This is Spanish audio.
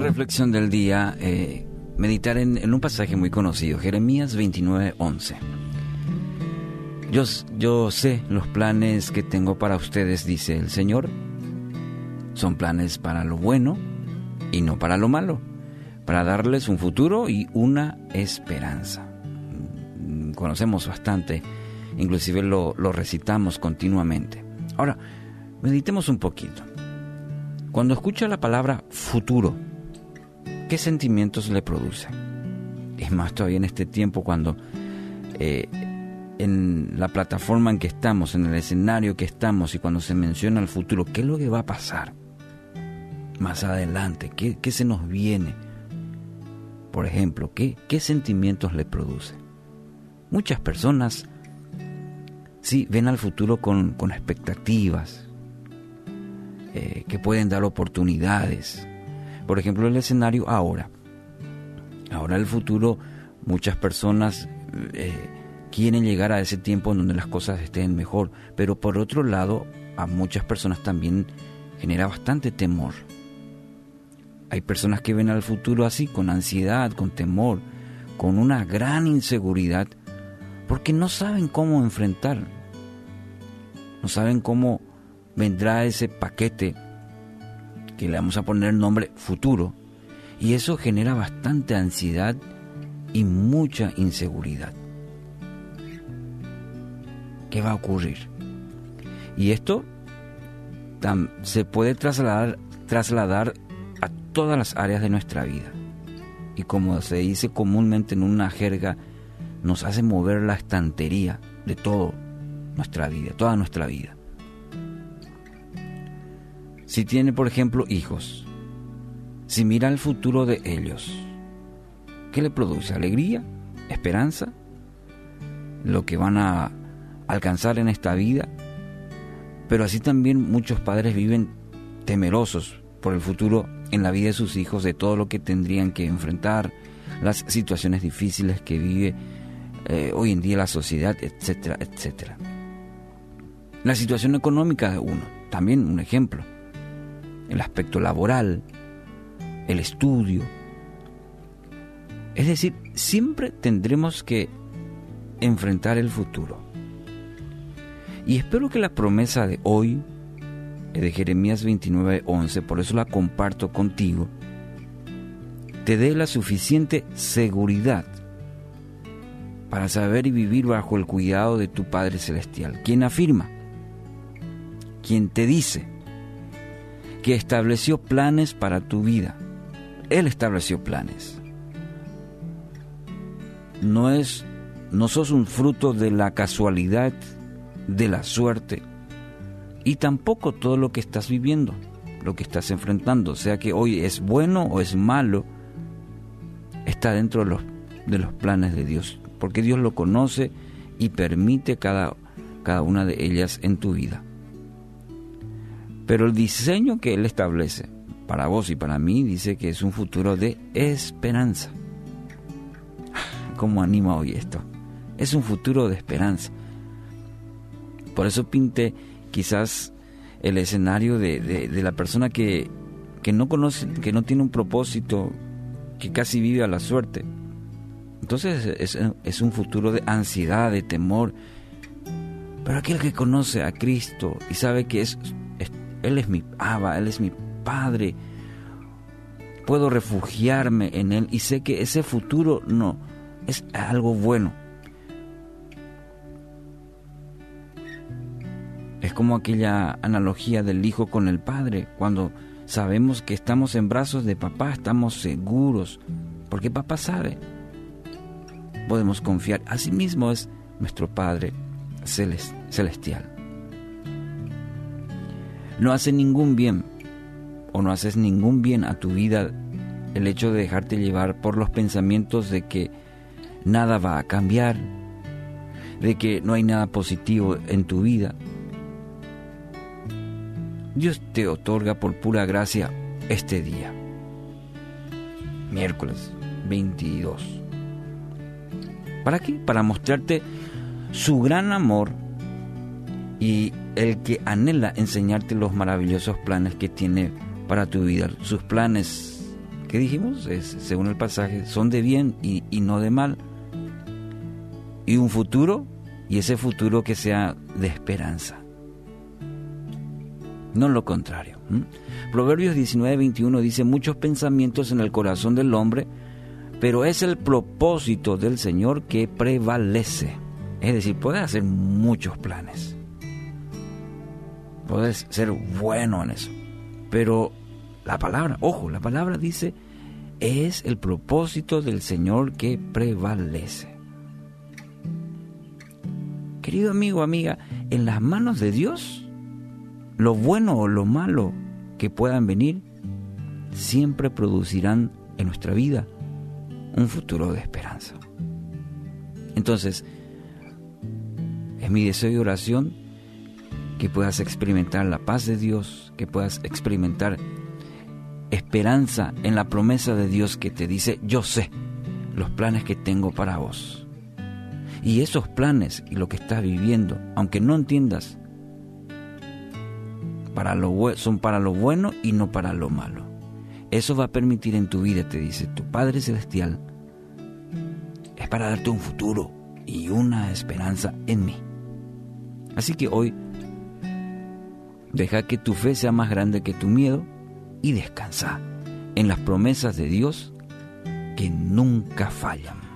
Reflexión del día, eh, meditar en, un pasaje muy conocido, Jeremías 29, 11. Yo, yo sé los planes que tengo para ustedes, dice el Señor. Son planes para lo bueno y no para lo malo, para darles un futuro y una esperanza. Mm, conocemos bastante, inclusive lo, lo recitamos continuamente. Ahora, meditemos un poquito. Cuando escucha la palabra futuro, ¿qué sentimientos le produce? Es más todavía en este tiempo cuando eh, en la plataforma en que estamos, en el escenario que estamos y cuando se menciona el futuro, ¿qué es lo que va a pasar más adelante? ¿Qué, qué se nos viene? Por ejemplo, ¿qué, ¿qué sentimientos le produce? Muchas personas sí ven al futuro con, con expectativas, eh, que pueden dar oportunidades. Por ejemplo, el escenario ahora. Ahora el futuro, muchas personas eh, quieren llegar a ese tiempo en donde las cosas estén mejor, pero por otro lado, a muchas personas también genera bastante temor. Hay personas que ven al futuro así, con ansiedad, con temor, con una gran inseguridad, porque no saben cómo enfrentar, no saben cómo vendrá ese paquete que le vamos a poner el nombre futuro y eso genera bastante ansiedad y mucha inseguridad. ¿Qué va a ocurrir? Y esto se puede trasladar, trasladar a todas las áreas de nuestra vida. Y como se dice comúnmente en una jerga, nos hace mover la estantería de toda nuestra vida, toda nuestra vida. Si tiene, por ejemplo, hijos, si mira el futuro de ellos, ¿qué le produce? ¿Alegría? ¿Esperanza? ¿Lo que van a alcanzar en esta vida? Pero así también muchos padres viven temerosos por el futuro en la vida de sus hijos, de todo lo que tendrían que enfrentar, las situaciones difíciles que vive eh, hoy en día la sociedad, etcétera, etcétera. La situación económica de uno, también un ejemplo el aspecto laboral, el estudio. Es decir, siempre tendremos que enfrentar el futuro. Y espero que la promesa de hoy, de Jeremías 29:11, por eso la comparto contigo, te dé la suficiente seguridad para saber y vivir bajo el cuidado de tu Padre Celestial, quien afirma, quien te dice, que estableció planes para tu vida. Él estableció planes. No es no sos un fruto de la casualidad, de la suerte y tampoco todo lo que estás viviendo, lo que estás enfrentando, sea que hoy es bueno o es malo, está dentro de los, de los planes de Dios, porque Dios lo conoce y permite cada, cada una de ellas en tu vida. Pero el diseño que Él establece para vos y para mí dice que es un futuro de esperanza. ¿Cómo anima hoy esto? Es un futuro de esperanza. Por eso pinte quizás el escenario de, la persona que, que no conoce, que no tiene un propósito, que casi vive a la suerte. Entonces es, es, un futuro de ansiedad, de temor. Pero aquel que conoce a Cristo y sabe que es él es mi Abba, Él es mi Padre. Puedo refugiarme en Él y sé que ese futuro no es algo bueno. Es como aquella analogía del hijo con el padre, cuando sabemos que estamos en brazos de papá, estamos seguros, porque papá sabe. Podemos confiar. Asimismo es nuestro Padre celestial no hace ningún bien o no haces ningún bien a tu vida el hecho de dejarte llevar por los pensamientos de que nada va a cambiar, de que no hay nada positivo en tu vida. Dios te otorga por pura gracia este día, miércoles 22. ¿Para qué? Para mostrarte su gran amor y el que anhela enseñarte los maravillosos planes que tiene para tu vida, sus planes ¿qué dijimos? Es, según el pasaje, son de bien y, no de mal. Y un futuro, y ese futuro que sea de esperanza. No lo contrario. Proverbios 19, 21 dice, muchos pensamientos en el corazón del hombre, pero es el propósito del Señor que prevalece. Es decir, puedes hacer muchos planes. Puedes ser bueno en eso. Pero la palabra, ojo, la palabra dice, es el propósito del Señor que prevalece. Querido amigo, amiga, en las manos de Dios, lo bueno o lo malo que puedan venir, siempre producirán en nuestra vida un futuro de esperanza. Entonces, es mi deseo y oración que puedas experimentar la paz de Dios, que puedas experimentar esperanza en la promesa de Dios que te dice, yo sé los planes que tengo para vos. Y esos planes y lo que estás viviendo, aunque no entiendas, para lo, son para lo bueno y no para lo malo. Eso va a permitir en tu vida, te dice tu Padre Celestial, es para darte un futuro y una esperanza en mí. Así que hoy, deja que tu fe sea más grande que tu miedo y descansa en las promesas de Dios que nunca fallan.